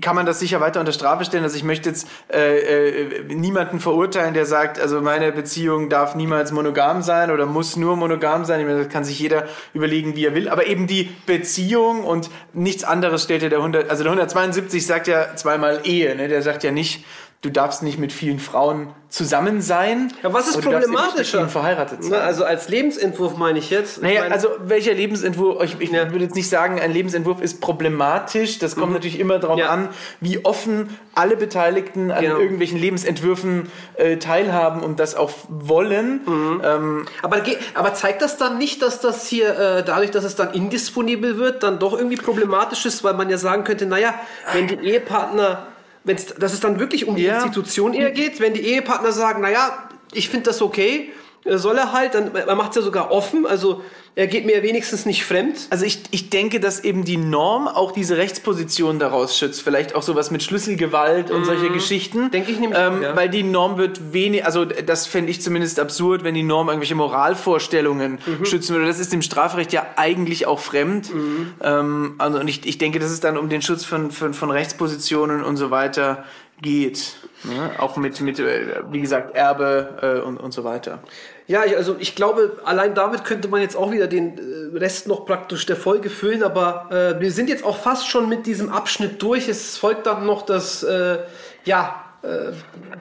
kann man das sicher weiter unter Strafe stellen. Also ich möchte jetzt äh, äh, niemanden verurteilen, der sagt, also meine Beziehung darf niemals monogam sein oder muss nur monogam sein. Ich meine, das kann sich jeder überlegen, wie er will. Aber eben die Beziehung und nichts anderes stellt ja der 100, also der 172 sagt ja zweimal Ehe, ne? Der sagt ja nicht, du darfst nicht mit vielen Frauen zusammen sein. Ja, was ist problematischer? verheiratet sein. Na, also als Lebensentwurf meine ich jetzt. Ich Naja, meine- also welcher Lebensentwurf, ich, ich Ja. würde jetzt nicht sagen, ein Lebensentwurf ist problematisch. Das kommt natürlich immer darauf Mhm. Ja. an, wie offen alle Beteiligten an Genau. irgendwelchen Lebensentwürfen äh, teilhaben und das auch wollen. Mhm. Ähm, Aber, aber zeigt das dann nicht, dass das hier, äh, dadurch, dass es dann indisponibel wird, dann doch irgendwie problematisch ist, weil man ja sagen könnte, naja, wenn die Ehepartner, wenn's, dass es dann wirklich um die Ja. Institution eher geht, wenn die Ehepartner sagen, naja, ich finde das okay, soll er halt, dann, er macht es ja sogar offen, also er geht mir wenigstens nicht fremd. Also ich, ich denke, dass eben die Norm auch diese Rechtsposition daraus schützt. Vielleicht auch sowas mit Schlüsselgewalt und solche Geschichten. Mhm. Denke ich nämlich ähm, ja. Weil die Norm wird wenig, also das fände ich zumindest absurd, wenn die Norm irgendwelche Moralvorstellungen Mhm. schützen würde. Das ist dem Strafrecht ja eigentlich auch fremd. Mhm. Ähm, also und ich, ich denke, dass es dann um den Schutz von, von, von Rechtspositionen und so weiter geht. Ne? Auch mit, mit, äh, wie gesagt, Erbe äh, und, und so weiter. Ja, ich, also ich glaube, allein damit könnte man jetzt auch wieder den äh, Rest noch praktisch der Folge füllen, aber äh, wir sind jetzt auch fast schon mit diesem Abschnitt durch. Es folgt dann noch das, äh, ja,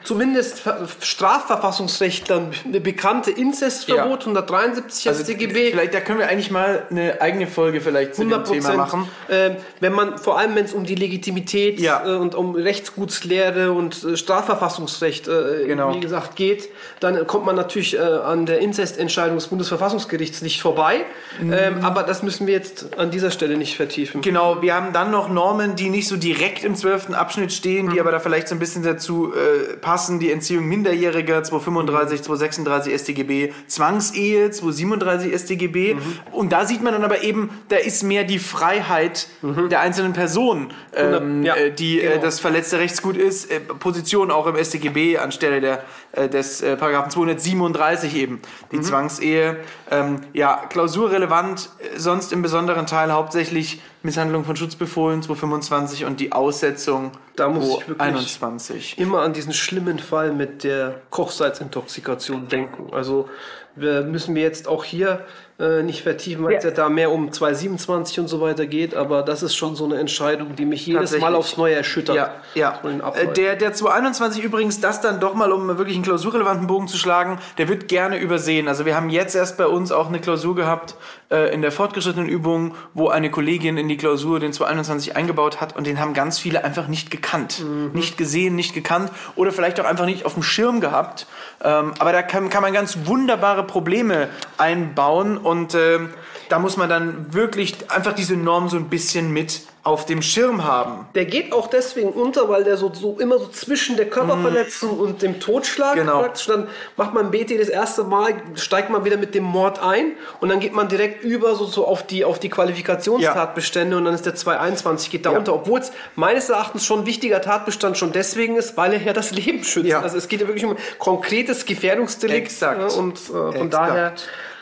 zumindest Ver- Strafverfassungsrechtlern eine bekannte Inzestverbot, 173 Also StGB. vielleicht, da können wir eigentlich mal eine eigene Folge vielleicht zu dem 100 Thema machen. Ähm, wenn man, vor allem wenn es um die Legitimität Ja. äh, und um Rechtsgutslehre und äh, Strafverfassungsrecht, äh, Genau. wie gesagt, geht, dann kommt man natürlich äh, an der Inzestentscheidung des Bundesverfassungsgerichts nicht vorbei. Mhm. Ähm, aber das müssen wir jetzt an dieser Stelle nicht vertiefen. Genau, wir haben dann noch Normen, die nicht so direkt im zwölften Abschnitt stehen, die aber da vielleicht so ein bisschen dazu dazu äh, passen die Entziehung Minderjähriger 235, 236 StGB, Zwangsehe 237 StGB. Mhm. Und da sieht man dann aber eben, da ist mehr die Freiheit der einzelnen Person, ähm, Mhm. Ja, äh, die äh, genau. das verletzte Rechtsgut ist. Äh, Position auch im StGB anstelle der, des äh, Paragraphen 237 eben, Mhm. die Zwangsehe. Ähm, ja, klausurrelevant, äh, sonst im besonderen Teil hauptsächlich Misshandlung von Schutzbefohlen 225 und die Aussetzung Da muss ich wirklich- 21. immer an diesen schlimmen Fall mit der Kochsalzintoxikation denken. Also wir müssen wir jetzt auch hier äh, nicht vertiefen, weil es ja da mehr um 227 und so weiter geht, aber das ist schon so eine Entscheidung, die mich jedes Mal aufs Neue erschüttert. Ja, ja. Äh. Der, der 221 übrigens, das dann doch mal, um wirklich einen klausurrelevanten Bogen zu schlagen, der wird gerne übersehen. Also wir haben jetzt erst bei uns auch eine Klausur gehabt äh, in der fortgeschrittenen Übung, wo eine Kollegin in die Klausur den 221 eingebaut hat und den haben ganz viele einfach nicht gekannt. Nicht gesehen, nicht gekannt oder vielleicht auch einfach nicht auf dem Schirm gehabt. Ähm, aber da kann, kann man ganz wunderbare Probleme einbauen und ähm, da muss man dann wirklich einfach diese Norm so ein bisschen mit auf dem Schirm haben. Der geht auch deswegen unter, weil der so, so immer so zwischen der Körperverletzung und dem Totschlag Genau. praktisch, dann macht man BT das erste Mal, steigt man wieder mit dem Mord ein und dann geht man direkt über so, so auf die, auf die Qualifikationstatbestände und dann ist der 221 geht da Ja. unter, obwohl es meines Erachtens schon ein wichtiger Tatbestand schon deswegen ist, weil er ja das Leben schützt. Ja. Also es geht ja wirklich um konkretes Gefährdungsdelikt Exakt. ja, und äh, von Exakt. daher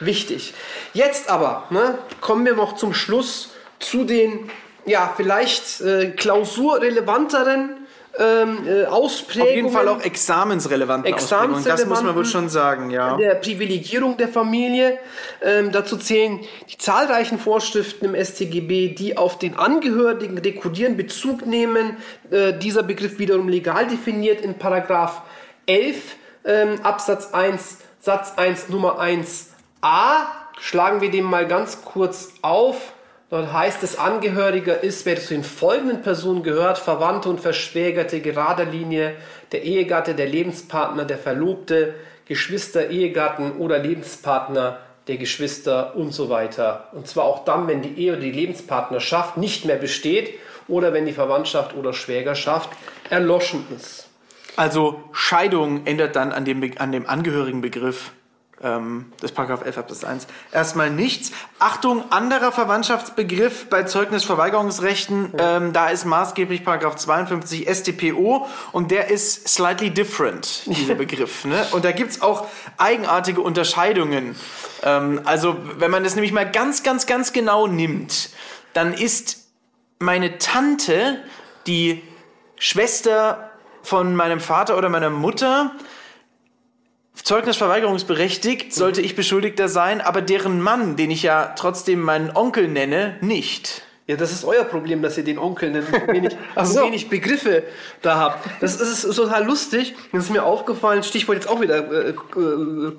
wichtig. Jetzt aber ne, kommen wir noch zum Schluss zu den ja vielleicht äh, klausurrelevanteren ähm, äh, Ausprägungen. Auf jeden Fall auch examensrelevanten Ausprägungen. Das muss man wohl schon sagen, ja. Der Privilegierung der Familie. Ähm, dazu zählen die zahlreichen Vorschriften im StGB, die auf den Angehörigen dekodieren, Bezug nehmen. Äh, dieser Begriff wiederum legal definiert in Paragraph 11 ähm, Absatz 1 Satz 1 Nummer 1a. Schlagen wir den mal ganz kurz auf. Dort heißt es, Angehöriger ist, wer zu den folgenden Personen gehört, Verwandte und Verschwägerte gerader Linie, der Ehegatte, der Lebenspartner, der Verlobte, Geschwister, Ehegatten oder Lebenspartner der Geschwister und so weiter. Und zwar auch dann, wenn die Ehe oder die Lebenspartnerschaft nicht mehr besteht oder wenn die Verwandtschaft oder Schwägerschaft erloschen ist. Also Scheidung ändert dann an dem, an dem Angehörigenbegriff ähm, des Paragraph 11 Absatz 1 erstmal nichts. Achtung, anderer Verwandtschaftsbegriff bei Zeugnisverweigerungsrechten, ähm, da ist maßgeblich Paragraph 52 StPO und der ist slightly different, dieser *laughs* Begriff. Ne? Und da gibt's auch eigenartige Unterscheidungen. Ähm, also wenn man das nämlich mal ganz, ganz, ganz genau nimmt, dann ist meine Tante die Schwester von meinem Vater oder meiner Mutter zeugnisverweigerungsberechtigt, sollte ich Beschuldigter sein, aber deren Mann, den ich ja trotzdem meinen Onkel nenne, nicht. Ja, das ist euer Problem, dass ihr den Onkel nennt, und wenig, *laughs* so wenig Begriffe da habt. Das ist, ist total lustig. Das ist mir aufgefallen, Stichwort jetzt auch wieder äh, äh,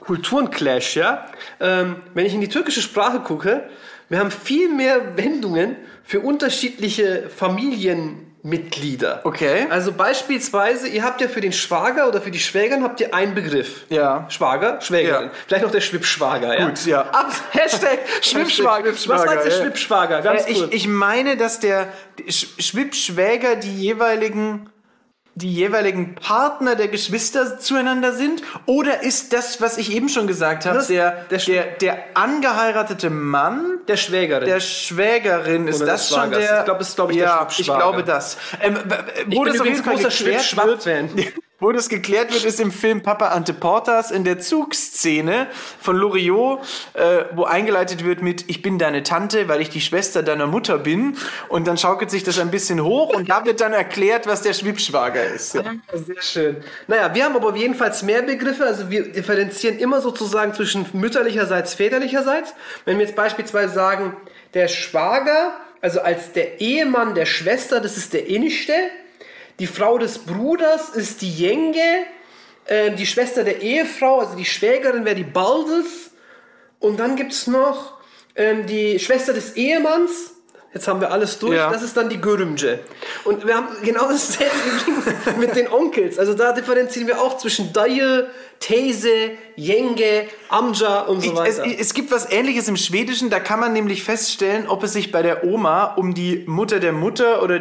Kulturenclash, ja. Ähm, wenn ich in die türkische Sprache gucke, wir haben viel mehr Wendungen für unterschiedliche Familienmitglieder. Okay. Also beispielsweise, ihr habt ja für den Schwager oder für die Schwägerin habt ihr einen Begriff. Ja. Schwager, Schwägerin. Ja. Vielleicht noch der Schwippschwager, ja. Gut, ja. Ab, *laughs* Hashtag Schwippschwager. Was heißt der ja. Schwippschwager? Ganz Äh, ich, ich meine, dass der Sch- Schwippschwäger die jeweiligen die jeweiligen Partner der Geschwister zueinander sind? Oder ist das, was ich eben schon gesagt habe, Das- der, der der, der, angeheiratete Mann Der Schwägerin. der Schwägerin? Ist Oder das schon der? Ich glaub, es ist, glaub ich, der ja, ich Schwippschwager. glaube das. Ähm, wo bin das übrigens großer wird, *laughs* wo das geklärt wird, ist im Film Papa Ante Portas in der Zugszene von Loriot, äh, wo eingeleitet wird mit Ich bin deine Tante, weil ich die Schwester deiner Mutter bin. Und dann schaukelt sich das ein bisschen hoch und da wird dann erklärt, was der Schwippschwager ist. Ja. Sehr schön. Naja, wir haben aber jedenfalls mehr Begriffe. Also wir differenzieren immer sozusagen zwischen mütterlicherseits, väterlicherseits. Wenn wir jetzt beispielsweise sagen, der Schwager, also als der Ehemann der Schwester, das ist der Innigste. Die Frau des Bruders ist die Jenge. Äh, die Schwester der Ehefrau, also die Schwägerin, wäre die Baldes. Und dann gibt es noch ähm, die Schwester des Ehemanns. Jetzt haben wir alles durch. Ja. Das ist dann die Görümce. Und wir haben genau dasselbe *laughs* mit den Onkels. Also da differenzieren wir auch zwischen Dayı, Teyze, Yenge, Amca und so Es, weiter. es gibt was ähnliches im Schwedischen, da kann man nämlich feststellen, ob es sich bei der Oma um die Mutter der Mutter oder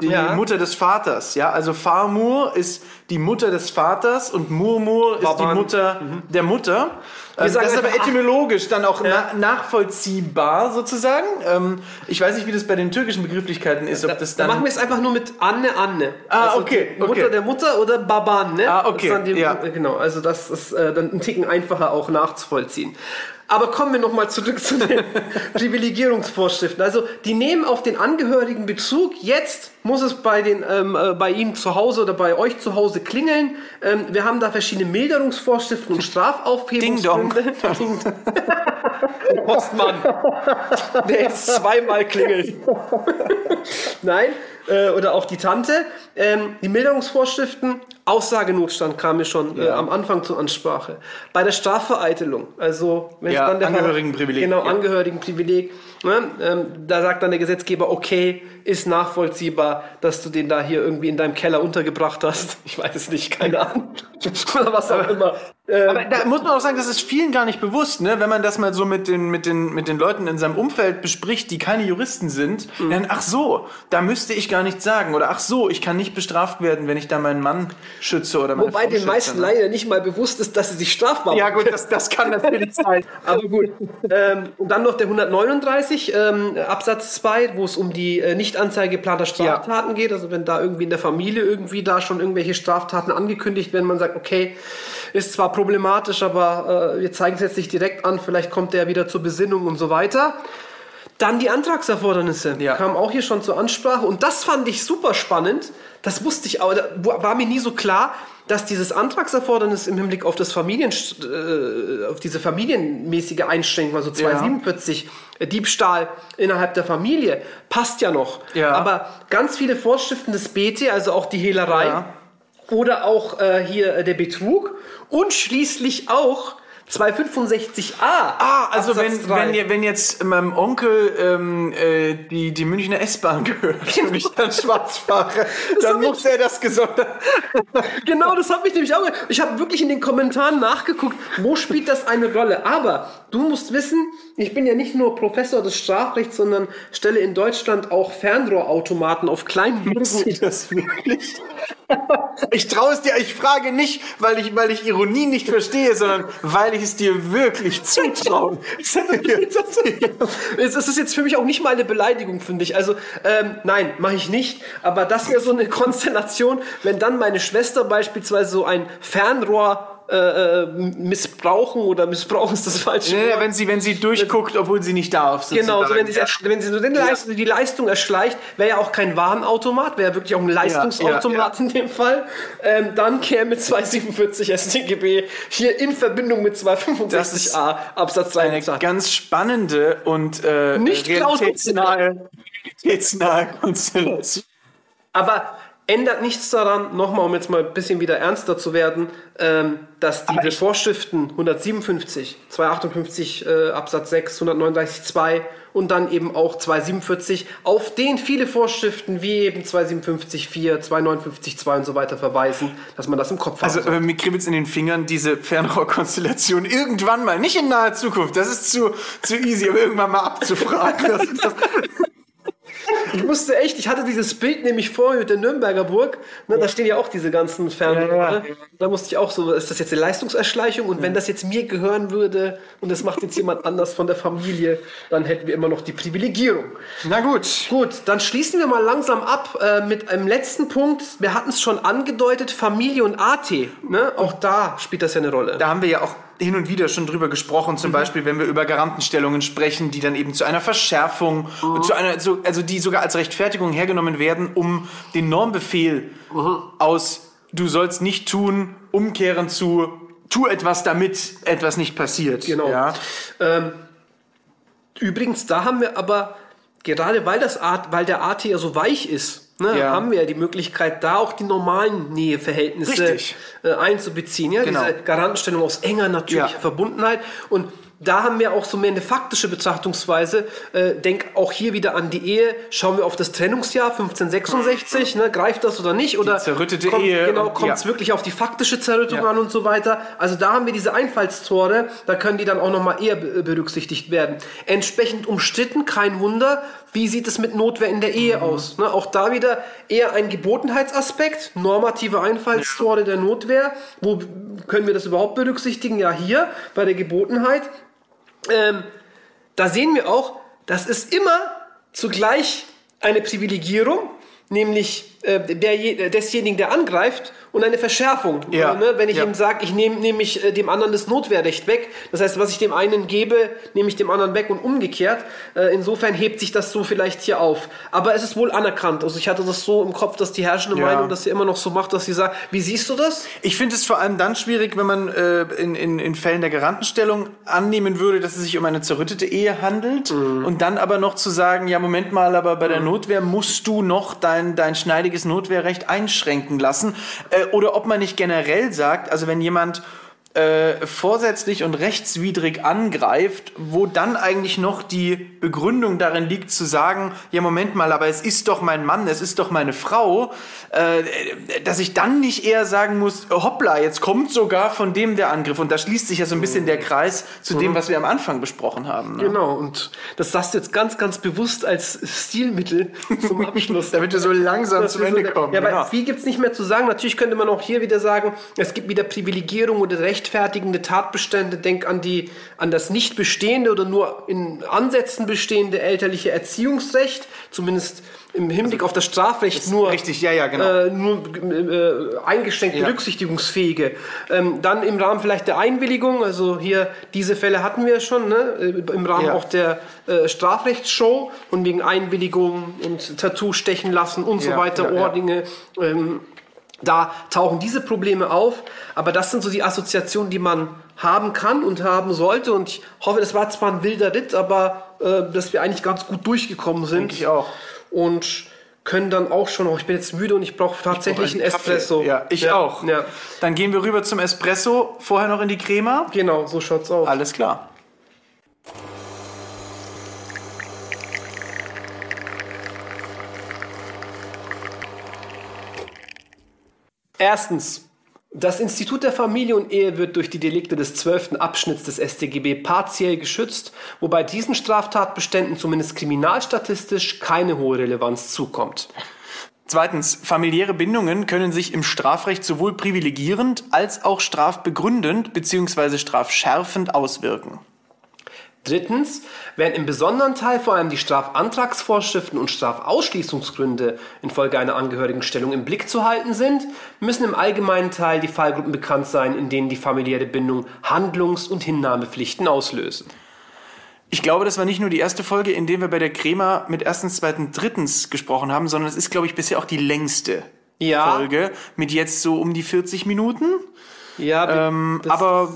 die Ja. Mutter des Vaters. Ja, also Farmur ist die Mutter des Vaters und Murmur ist die Baban. Mutter der Mutter. Ähm, sagen das ist aber etymologisch dann auch Ja. na nachvollziehbar sozusagen. Ähm, ich weiß nicht, wie das bei den türkischen Begrifflichkeiten ist, ob das Da dann machen wir es einfach nur mit Anne Anne. Ah, okay, die Mutter okay. der Mutter oder Baban, ne? Ah, okay, die, ja. Genau, also das ist äh, dann ein Ticken einfacher auch nachzuvollziehen. Aber kommen wir nochmal zurück zu den *laughs* Privilegierungsvorschriften. Also die nehmen auf den Angehörigen Bezug. Jetzt muss es bei, den, ähm, äh, bei Ihnen zu Hause oder bei euch zu Hause klingeln. Ähm, wir haben da verschiedene Milderungsvorschriften und Strafaufhebungsgründe. *laughs* Ding Dong. Der Postmann, der jetzt zweimal klingelt. Nein, äh, oder auch die Tante. Ähm, die Milderungsvorschriften, Aussagenotstand kam mir schon äh, Ja. am Anfang zur Ansprache. Bei der Strafvereitelung, also wenn Ja, es dann der Angehörigenprivileg, Genau, ja. Angehörigenprivileg. Ne? Ähm, da sagt dann der Gesetzgeber, okay, ist nachvollziehbar, dass du den da hier irgendwie in deinem Keller untergebracht hast. *laughs* Ich weiß es nicht, keine Ahnung. *laughs* Oder was auch immer. Ähm, Aber da muss man auch sagen, das ist vielen gar nicht bewusst, ne? wenn man das mal so mit den, mit, den, mit den Leuten in seinem Umfeld bespricht, die keine Juristen sind, Mhm. dann, ach so, da müsste ich gar nichts sagen. Oder ach so, ich kann nicht bestraft werden, wenn ich da meinen Mann schütze oder meine wobei Frau den schütze, meisten ne? leider nicht mal bewusst ist, dass sie sich strafbar Ja machen. gut, das, das kann natürlich sein. *laughs* Aber gut. ähm, und dann noch der 139, ähm, Absatz 2, wo es um die äh, Nichtanzeige geplanter Straftaten geht. Also wenn da irgendwie in der Familie irgendwie da schon irgendwelche Straftaten angekündigt werden, man sagt, okay, ist zwar problematisch, aber äh, wir zeigen es jetzt nicht direkt an, vielleicht kommt der wieder zur Besinnung und so weiter. Dann die Antragserfordernisse Ja. kamen auch hier schon zur Ansprache und das fand ich super spannend. Das wusste ich, aber da war mir nie so klar, dass dieses Antragserfordernis im Hinblick auf das Familien, äh, auf diese familienmäßige Einschränkung, also 247 äh, Diebstahl innerhalb der Familie, passt ja noch. Ja. Aber ganz viele Vorschriften des BT, also auch die Hehlerei Ja. oder auch äh, hier äh, der Betrug und schließlich auch 265a. Ah, also Absatz wenn, wenn, wenn jetzt meinem Onkel ähm, äh, die, die Münchner S-Bahn gehört *laughs* und ich dann schwarz fahre, dann ich- muss er das gesondert... *laughs* Genau, das habe ich nämlich auch. Ich habe wirklich in den Kommentaren nachgeguckt, wo spielt das eine Rolle. Aber du musst wissen, ich bin ja nicht nur Professor des Strafrechts, sondern stelle in Deutschland auch Fernrohrautomaten auf kleinen du das wirklich? Ich traue es dir, ich frage nicht, weil ich, weil ich Ironie nicht verstehe, sondern weil ich es dir wirklich zutraue. *laughs* Es ist jetzt für mich auch nicht mal eine Beleidigung, finde ich. Also, ähm, nein, mache ich nicht. Aber das wäre so eine Konstellation, wenn dann meine Schwester beispielsweise so ein Fernrohr äh, äh, missbrauchen oder missbrauchen ist das falsche Ja, Wort. wenn sie, wenn sie durchguckt, obwohl sie nicht darf. Genau, so wenn, sozusagen. sie, ersch- wenn sie so den Leist die Leistung erschleicht, wäre ja auch kein Warenautomat, wäre ja wirklich auch ein Leistungsautomat ja, in dem Fall. Ähm, dann käme 247 StGB hier in Verbindung mit Das 265a Absatz 3 eine ganz spannende und äh, Nicht realitätsnahe, realitätsnahe Konstellation. Aber ändert nichts daran, nochmal, um jetzt mal ein bisschen wieder ernster zu werden, ähm, dass diese Vorschriften 157, 258 äh, Absatz 6, 139 2 und dann eben auch 247 auf den viele Vorschriften wie eben 257 4, 259 2 und so weiter verweisen, dass man das im Kopf Also hat. äh, mir kribbelt's in den Fingern, diese Fernrohrkonstellation irgendwann mal, nicht in naher Zukunft, das ist zu, zu easy, aber irgendwann mal abzufragen. Das, das, Ich musste echt, ich hatte dieses Bild nämlich vorher mit der Nürnberger Burg, ne, da stehen ja auch diese ganzen Fernrohre. Ja, ja. Da musste ich auch so, ist das jetzt eine Leistungserschleichung? Und wenn das jetzt mir gehören würde und das macht jetzt jemand anders von der Familie, dann hätten wir immer noch die Privilegierung. na gut. Gut, dann schließen wir mal langsam ab äh, mit einem letzten Punkt. Wir hatten es schon angedeutet, Familie und AT. Ne? Auch da spielt das ja eine Rolle. Da haben wir ja auch hin und wieder schon drüber gesprochen, zum Beispiel, wenn wir über Garantenstellungen sprechen, die dann eben zu einer Verschärfung, zu einer, so, also die sogar als Rechtfertigung hergenommen werden, um den Normbefehl aus du sollst nicht tun, umkehren zu tu etwas, damit etwas nicht passiert. Genau. Ja. Ähm, übrigens, da haben wir aber, gerade weil, das Art, weil der AT ja so weich ist, ne, Ja. haben wir ja die Möglichkeit, da auch die normalen Näheverhältnisse äh, einzubeziehen. Ja? Genau. Diese Garantenstellung aus enger natürlicher Ja. Verbundenheit. Und da haben wir auch so mehr eine faktische Betrachtungsweise. Äh, denk auch hier wieder an die Ehe. Schauen wir auf das Trennungsjahr 1566, ne, greift das oder nicht? Oder Die zerrüttete kommt, Ehe Genau, kommt es ja. wirklich auf die faktische Zerrüttung Ja. an und so weiter. Also da haben wir diese Einfallstore, da können die dann auch nochmal eher be- berücksichtigt werden. Entsprechend umstritten, kein Wunder. Wie sieht es mit Notwehr in der Ehe aus? Ne, auch da wieder eher ein Gebotenheitsaspekt, normative Einfallstore der Notwehr. Wo können wir das überhaupt berücksichtigen? Ja, hier bei der Gebotenheit. Ähm, da sehen wir auch, das ist immer zugleich eine Privilegierung, nämlich der, desjenigen, der angreift, und eine Verschärfung. Ja. Ne? Wenn ich Ja. ihm sage, ich nehme nämlich äh, dem anderen das Notwehrrecht weg, das heißt, was ich dem einen gebe, nehme ich dem anderen weg und umgekehrt. Äh, insofern hebt sich das so vielleicht hier auf. Aber es ist wohl anerkannt. Also ich hatte das so im Kopf, dass die herrschende Ja. Meinung das hier immer noch so macht, dass sie sagt, wie siehst du das? Ich finde es vor allem dann schwierig, wenn man äh, in, in, in Fällen der Garantenstellung annehmen würde, dass es sich um eine zerrüttete Ehe handelt und dann aber noch zu sagen, ja, Moment mal, aber bei der Notwehr musst du noch dein, dein schneidiges Notwehrrecht einschränken lassen. Äh, oder ob man nicht generell sagt, also wenn jemand äh, vorsätzlich und rechtswidrig angreift, wo dann eigentlich noch die Begründung darin liegt zu sagen, ja Moment mal, aber es ist doch mein Mann, es ist doch meine Frau, äh, dass ich dann nicht eher sagen muss, hoppla, jetzt kommt sogar von dem der Angriff und da schließt sich ja so ein bisschen der Kreis zu dem, was wir am Anfang besprochen haben. Ne? Genau, und das sagst du jetzt ganz, ganz bewusst als Stilmittel zum Abschluss. *laughs* Damit wir so langsam zum so Ende kommen. Ja, aber genau. viel gibt es nicht mehr zu sagen. Natürlich könnte man auch hier wieder sagen, es gibt wieder Privilegierung oder rechtfertigende Tatbestände. Denk an, die, an das nicht bestehende oder nur in Ansätzen bestehende elterliche Erziehungsrecht, zumindest im Hinblick auf das Strafrecht nur, richtig, ja, ja, genau. äh, nur äh, eingeschränkt Ja. berücksichtigungsfähige. Ähm, dann im Rahmen vielleicht der Einwilligung, also hier diese Fälle hatten wir schon, ne? äh, im Rahmen auch der äh, Strafrechtsshow und wegen Einwilligung und Tattoo stechen lassen und so weiter, ja. Ohrringe. Ähm, da tauchen diese Probleme auf, aber das sind so die Assoziationen, die man haben kann und haben sollte. Und ich hoffe, das war zwar ein wilder Ritt, aber äh, dass wir eigentlich ganz gut durchgekommen sind. Denke ich auch. Und können dann auch schon, oh, ich bin jetzt müde und ich brauche tatsächlich einen Kaffee. Espresso. Ja, ich ja, auch. Ja, Dann gehen wir rüber zum Espresso, vorher noch in die Crema. genau, so schaut's aus. Alles klar. Erstens. Das Institut der Familie und Ehe wird durch die Delikte des 12. Abschnitts des StGB partiell geschützt, wobei diesen Straftatbeständen zumindest kriminalstatistisch keine hohe Relevanz zukommt. Zweitens, familiäre Bindungen können sich im Strafrecht sowohl privilegierend als auch strafbegründend bzw. strafschärfend auswirken. Drittens, während im besonderen Teil vor allem die Strafantragsvorschriften und Strafausschließungsgründe infolge einer Angehörigenstellung im Blick zu halten sind, müssen im allgemeinen Teil die Fallgruppen bekannt sein, in denen die familiäre Bindung Handlungs- und Hinnahmepflichten auslösen. Ich glaube, das war nicht nur die erste Folge, in der wir bei der Crema mit erstens, zweitens, drittens gesprochen haben, sondern es ist, glaube ich, bisher auch die längste Ja. Folge mit jetzt so um die 40 Minuten. Ja, Ähm, das- aber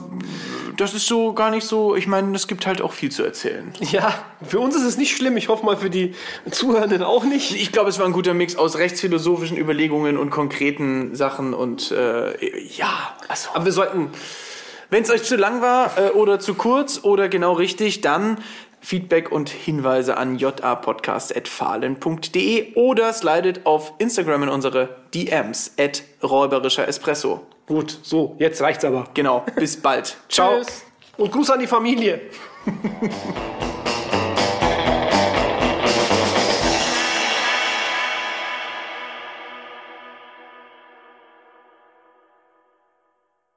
das ist so gar nicht so, ich meine, es gibt halt auch viel zu erzählen. Ja, für uns ist es nicht schlimm. Ich hoffe mal für die Zuhörenden auch nicht. Ich glaube, es war ein guter Mix aus rechtsphilosophischen Überlegungen und konkreten Sachen und äh, ja, also Aber wir sollten. wenn es euch zu lang war äh, oder zu kurz oder genau richtig, dann Feedback und Hinweise an japodcast.fahlen.de oder slidet auf Instagram in unsere DMs at räuberischer Espresso. Gut, so, jetzt reicht's aber. Genau, bis bald. Ciao. Tschüss. Und Gruß an die Familie. *laughs*